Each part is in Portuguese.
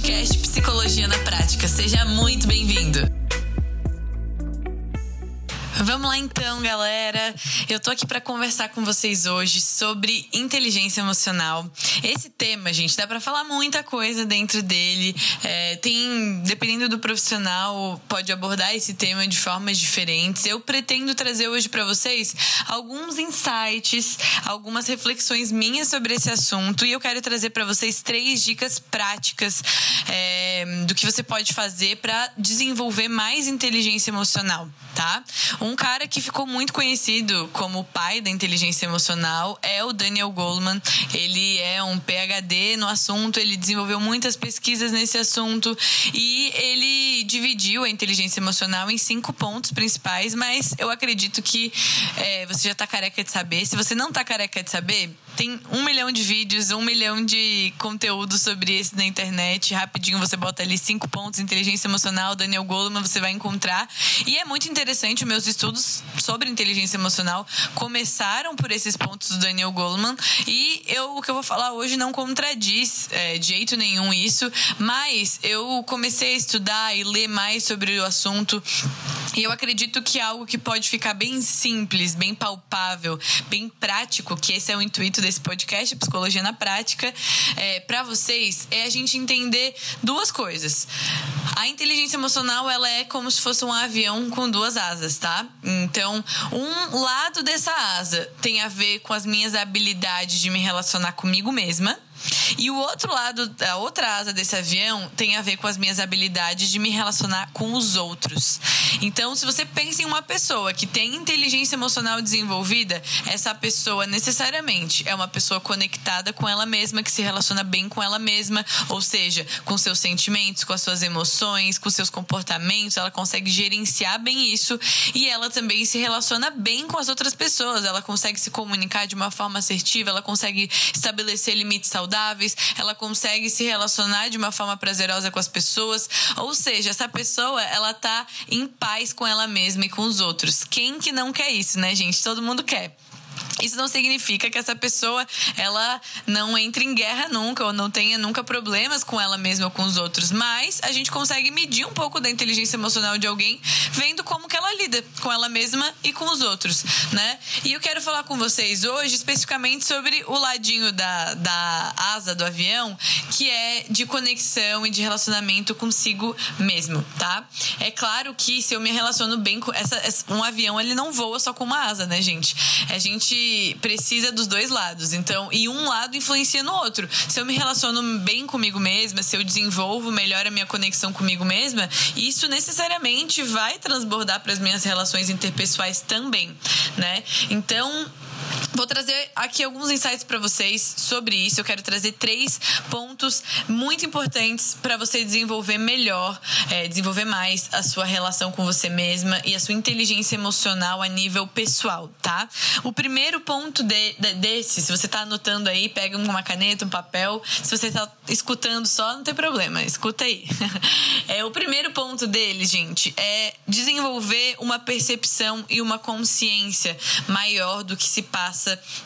podcast Psicologia na Prática. Seja muito bem-vindo. Vamos lá então, galera. Eu tô aqui para conversar com vocês hoje sobre inteligência emocional. Esse tema, gente, dá para falar muita coisa dentro dele. É, tem, dependendo do profissional, pode abordar esse tema de formas diferentes. Eu pretendo trazer hoje para vocês alguns insights, algumas reflexões minhas sobre esse assunto e eu quero trazer para vocês três dicas práticas é, do que você pode fazer para desenvolver mais inteligência emocional, tá? Um cara que ficou muito conhecido como o pai da inteligência emocional é o Daniel Goleman. Ele é um PhD no assunto, ele desenvolveu muitas pesquisas nesse assunto e ele dividiu a inteligência emocional em cinco pontos principais, mas eu acredito que é, você já está careca de saber. Se você não está careca de saber, tem um milhão de vídeos, um milhão de conteúdo sobre isso na internet. Rapidinho você bota ali cinco pontos, inteligência emocional, Daniel Goleman, você vai encontrar. E é muito interessante, meus estudos sobre inteligência emocional começaram por esses pontos do Daniel Goleman. E eu, o que eu vou falar hoje não contradiz é, de jeito nenhum isso, mas eu comecei a estudar e ler mais sobre o assunto. E eu acredito que é algo que pode ficar bem simples, bem palpável, bem prático, que esse é o intuito desse podcast, Psicologia na Prática, é, para vocês, é a gente entender duas coisas. A inteligência emocional, ela é como se fosse um avião com duas asas, tá? Então, um lado dessa asa tem a ver com as minhas habilidades de me relacionar comigo mesma e o outro lado, a outra asa desse avião tem a ver com as minhas habilidades de me relacionar com os outros. Então, se você pensa em uma pessoa que tem inteligência emocional desenvolvida, essa pessoa necessariamente é uma pessoa conectada com ela mesma, que se relaciona bem com ela mesma, ou seja, com seus sentimentos, com as suas emoções, com seus comportamentos, ela consegue gerenciar bem isso e ela também se relaciona bem com as outras pessoas, ela consegue se comunicar de uma forma assertiva, ela consegue estabelecer limites saudáveis ela consegue se relacionar de uma forma prazerosa com as pessoas. Ou seja, essa pessoa, ela tá em paz com ela mesma e com os outros. Quem que não quer isso, né, gente? Todo mundo quer. Isso não significa que essa pessoa ela não entre em guerra nunca ou não tenha nunca problemas com ela mesma ou com os outros, mas a gente consegue medir um pouco da inteligência emocional de alguém vendo como que ela lida com ela mesma e com os outros, né? E eu quero falar com vocês hoje especificamente sobre o ladinho da, da asa do avião, que é de conexão e de relacionamento consigo mesmo, tá? É claro que se eu me relaciono bem com essa, um avião, ele não voa só com uma asa, né, gente? A gente precisa dos dois lados. Então, e um lado influencia no outro. Se eu me relaciono bem comigo mesma, se eu desenvolvo melhor a minha conexão comigo mesma, isso necessariamente vai transbordar para as minhas relações interpessoais também, né? Então, Vou trazer aqui alguns insights para vocês sobre isso. Eu quero trazer três pontos muito importantes para você desenvolver melhor, é, desenvolver mais a sua relação com você mesma e a sua inteligência emocional a nível pessoal, tá? O primeiro ponto de, de, desse, se você tá anotando aí, pega uma caneta, um papel. Se você tá escutando só, não tem problema, escuta aí. é, o primeiro ponto dele, gente, é desenvolver uma percepção e uma consciência maior do que se passa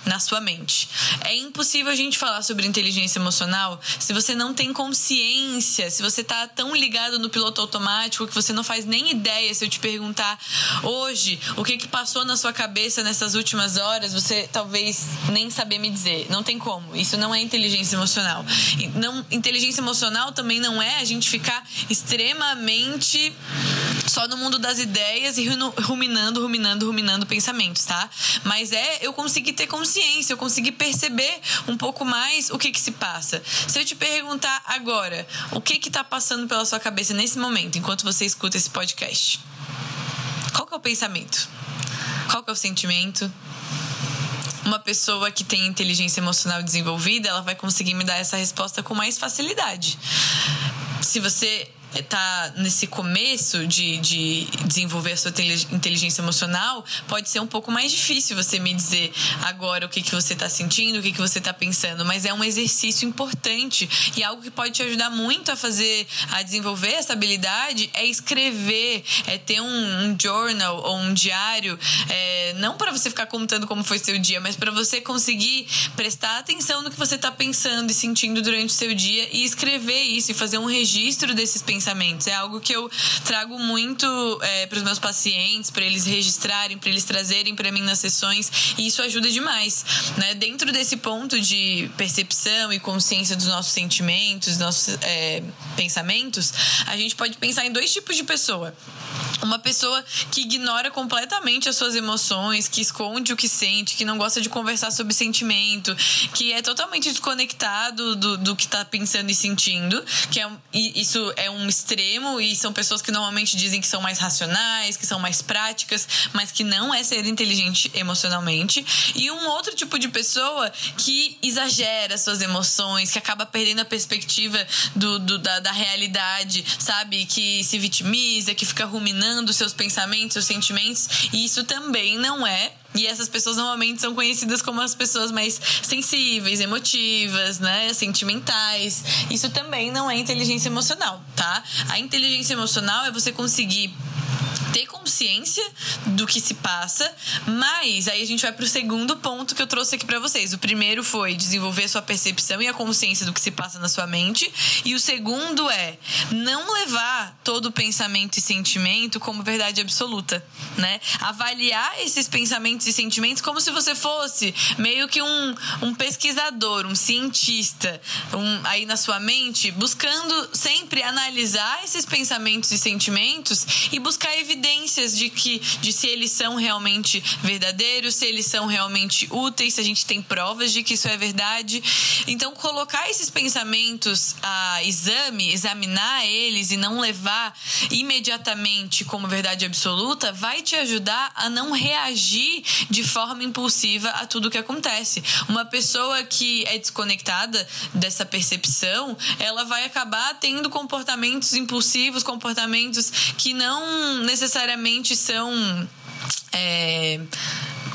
na sua mente. É impossível a gente falar sobre inteligência emocional se você não tem consciência, se você tá tão ligado no piloto automático que você não faz nem ideia se eu te perguntar hoje o que que passou na sua cabeça nessas últimas horas, você talvez nem saber me dizer. Não tem como. Isso não é inteligência emocional. Não, inteligência emocional também não é a gente ficar extremamente só no mundo das ideias e ruminando, ruminando, ruminando pensamentos, tá? Mas é eu conseguir ter consciência, eu conseguir perceber um pouco mais o que que se passa. Se eu te perguntar agora, o que que tá passando pela sua cabeça nesse momento, enquanto você escuta esse podcast? Qual que é o pensamento? Qual que é o sentimento? Uma pessoa que tem inteligência emocional desenvolvida, ela vai conseguir me dar essa resposta com mais facilidade. Se você tá nesse começo de, de desenvolver a sua inteligência emocional, pode ser um pouco mais difícil você me dizer agora o que, que você está sentindo, o que, que você está pensando, mas é um exercício importante e algo que pode te ajudar muito a fazer, a desenvolver essa habilidade é escrever, é ter um, um journal ou um diário, é, não para você ficar contando como foi seu dia, mas para você conseguir prestar atenção no que você está pensando e sentindo durante o seu dia e escrever isso e fazer um registro desses pensamentos. É algo que eu trago muito é, para os meus pacientes, para eles registrarem, para eles trazerem para mim nas sessões e isso ajuda demais, né? Dentro desse ponto de percepção e consciência dos nossos sentimentos, nossos é, pensamentos, a gente pode pensar em dois tipos de pessoa. Uma pessoa que ignora completamente as suas emoções, que esconde o que sente, que não gosta de conversar sobre sentimento, que é totalmente desconectado do, do que está pensando e sentindo, que é, isso é um extremo e são pessoas que normalmente dizem que são mais racionais, que são mais práticas, mas que não é ser inteligente emocionalmente. E um outro tipo de pessoa que exagera suas emoções, que acaba perdendo a perspectiva do, do da, da realidade, sabe? Que se vitimiza, que fica ruminando seus pensamentos, seus sentimentos. E isso também não é e essas pessoas normalmente são conhecidas como as pessoas mais sensíveis, emotivas, né? Sentimentais. Isso também não é inteligência emocional, tá? A inteligência emocional é você conseguir ter consciência do que se passa, mas aí a gente vai pro segundo ponto que eu trouxe aqui para vocês. O primeiro foi desenvolver sua percepção e a consciência do que se passa na sua mente, e o segundo é não levar todo pensamento e sentimento como verdade absoluta, né? Avaliar esses pensamentos e sentimentos como se você fosse meio que um, um pesquisador, um cientista, um, aí na sua mente, buscando sempre analisar esses pensamentos e sentimentos e buscar evidências evidências de que de se eles são realmente verdadeiros, se eles são realmente úteis, se a gente tem provas de que isso é verdade. Então, colocar esses pensamentos a exame, examinar eles e não levar imediatamente como verdade absoluta, vai te ajudar a não reagir de forma impulsiva a tudo que acontece. Uma pessoa que é desconectada dessa percepção, ela vai acabar tendo comportamentos impulsivos, comportamentos que não necessariamente necessariamente são. É,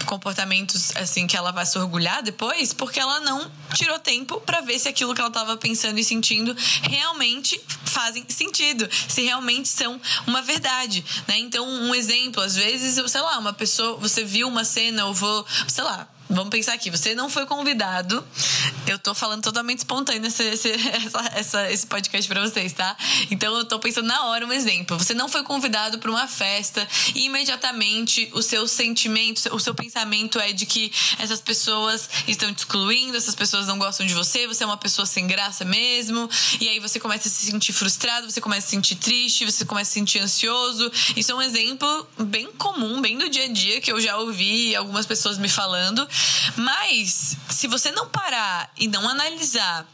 comportamentos assim que ela vai se orgulhar depois, porque ela não tirou tempo para ver se aquilo que ela estava pensando e sentindo realmente fazem sentido, se realmente são uma verdade, né? Então, um exemplo, às vezes, sei lá, uma pessoa, você viu uma cena ou vou, sei lá, Vamos pensar aqui, você não foi convidado. Eu tô falando totalmente espontâneo esse, esse, essa, essa, esse podcast pra vocês, tá? Então eu tô pensando na hora um exemplo. Você não foi convidado para uma festa e imediatamente o seu sentimento, o seu pensamento é de que essas pessoas estão te excluindo, essas pessoas não gostam de você, você é uma pessoa sem graça mesmo. E aí você começa a se sentir frustrado, você começa a se sentir triste, você começa a se sentir ansioso. Isso é um exemplo bem comum, bem do dia a dia, que eu já ouvi algumas pessoas me falando. Mas, se você não parar e não analisar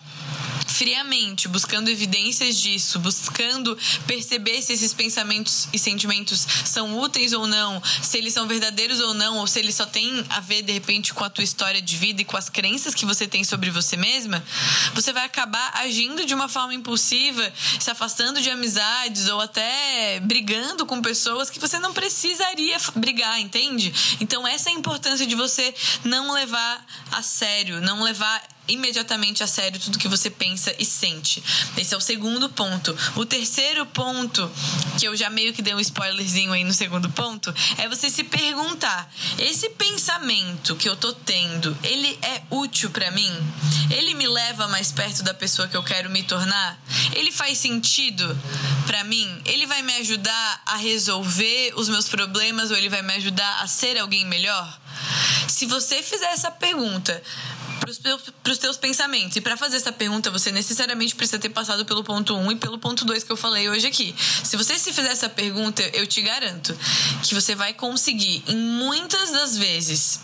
friamente, buscando evidências disso, buscando perceber se esses pensamentos e sentimentos são úteis ou não, se eles são verdadeiros ou não, ou se eles só têm a ver de repente com a tua história de vida e com as crenças que você tem sobre você mesma, você vai acabar agindo de uma forma impulsiva, se afastando de amizades ou até brigando com pessoas que você não precisaria brigar, entende? Então essa é a importância de você não levar a sério, não levar imediatamente a sério tudo que você pensa e sente. Esse é o segundo ponto. O terceiro ponto, que eu já meio que dei um spoilerzinho aí no segundo ponto, é você se perguntar: esse pensamento que eu tô tendo, ele é útil para mim? Ele me leva mais perto da pessoa que eu quero me tornar? Ele faz sentido para mim? Ele vai me ajudar a resolver os meus problemas ou ele vai me ajudar a ser alguém melhor? Se você fizer essa pergunta para os teus pensamentos. E para fazer essa pergunta, você necessariamente precisa ter passado pelo ponto 1 um e pelo ponto 2 que eu falei hoje aqui. Se você se fizer essa pergunta, eu te garanto que você vai conseguir, em muitas das vezes,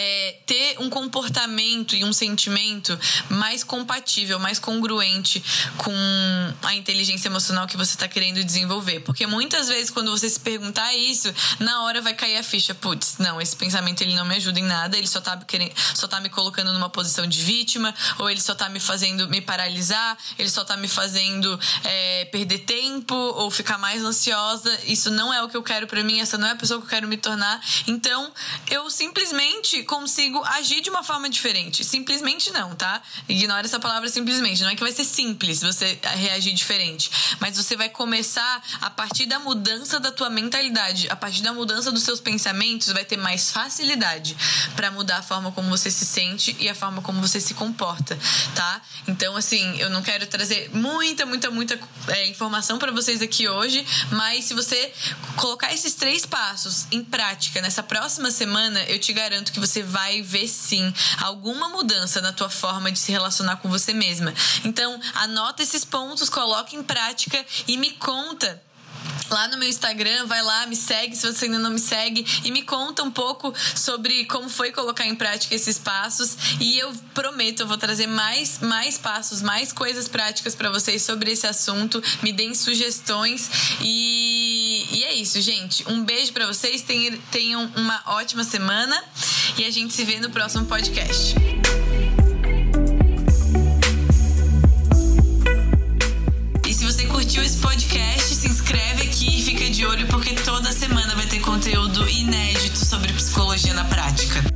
é, ter um comportamento e um sentimento mais compatível, mais congruente com a inteligência emocional que você está querendo desenvolver. Porque muitas vezes, quando você se perguntar isso, na hora vai cair a ficha. Putz, não, esse pensamento ele não me ajuda em nada, ele só tá, querendo, só tá me colocando numa posição de vítima, ou ele só tá me fazendo me paralisar, ele só tá me fazendo é, perder tempo ou ficar mais ansiosa. Isso não é o que eu quero para mim, essa não é a pessoa que eu quero me tornar. Então, eu simplesmente consigo agir de uma forma diferente. Simplesmente não, tá? Ignora essa palavra simplesmente. Não é que vai ser simples você reagir diferente, mas você vai começar a partir da mudança da tua mentalidade, a partir da mudança dos seus pensamentos, vai ter mais facilidade para mudar a forma como você se sente e a forma como você se comporta, tá? Então, assim, eu não quero trazer muita, muita, muita é, informação para vocês aqui hoje, mas se você colocar esses três passos em prática nessa próxima semana, eu te garanto que você vai ver sim alguma mudança na tua forma de se relacionar com você mesma. Então, anota esses pontos, coloca em prática e me conta. Lá no meu Instagram, vai lá, me segue se você ainda não me segue e me conta um pouco sobre como foi colocar em prática esses passos. E eu prometo, eu vou trazer mais mais passos, mais coisas práticas para vocês sobre esse assunto, me deem sugestões. E, e é isso, gente. Um beijo para vocês, tenham uma ótima semana e a gente se vê no próximo podcast. E se você curtiu esse podcast, se inscreve aqui e fica de olho porque toda semana vai ter conteúdo inédito sobre psicologia na prática.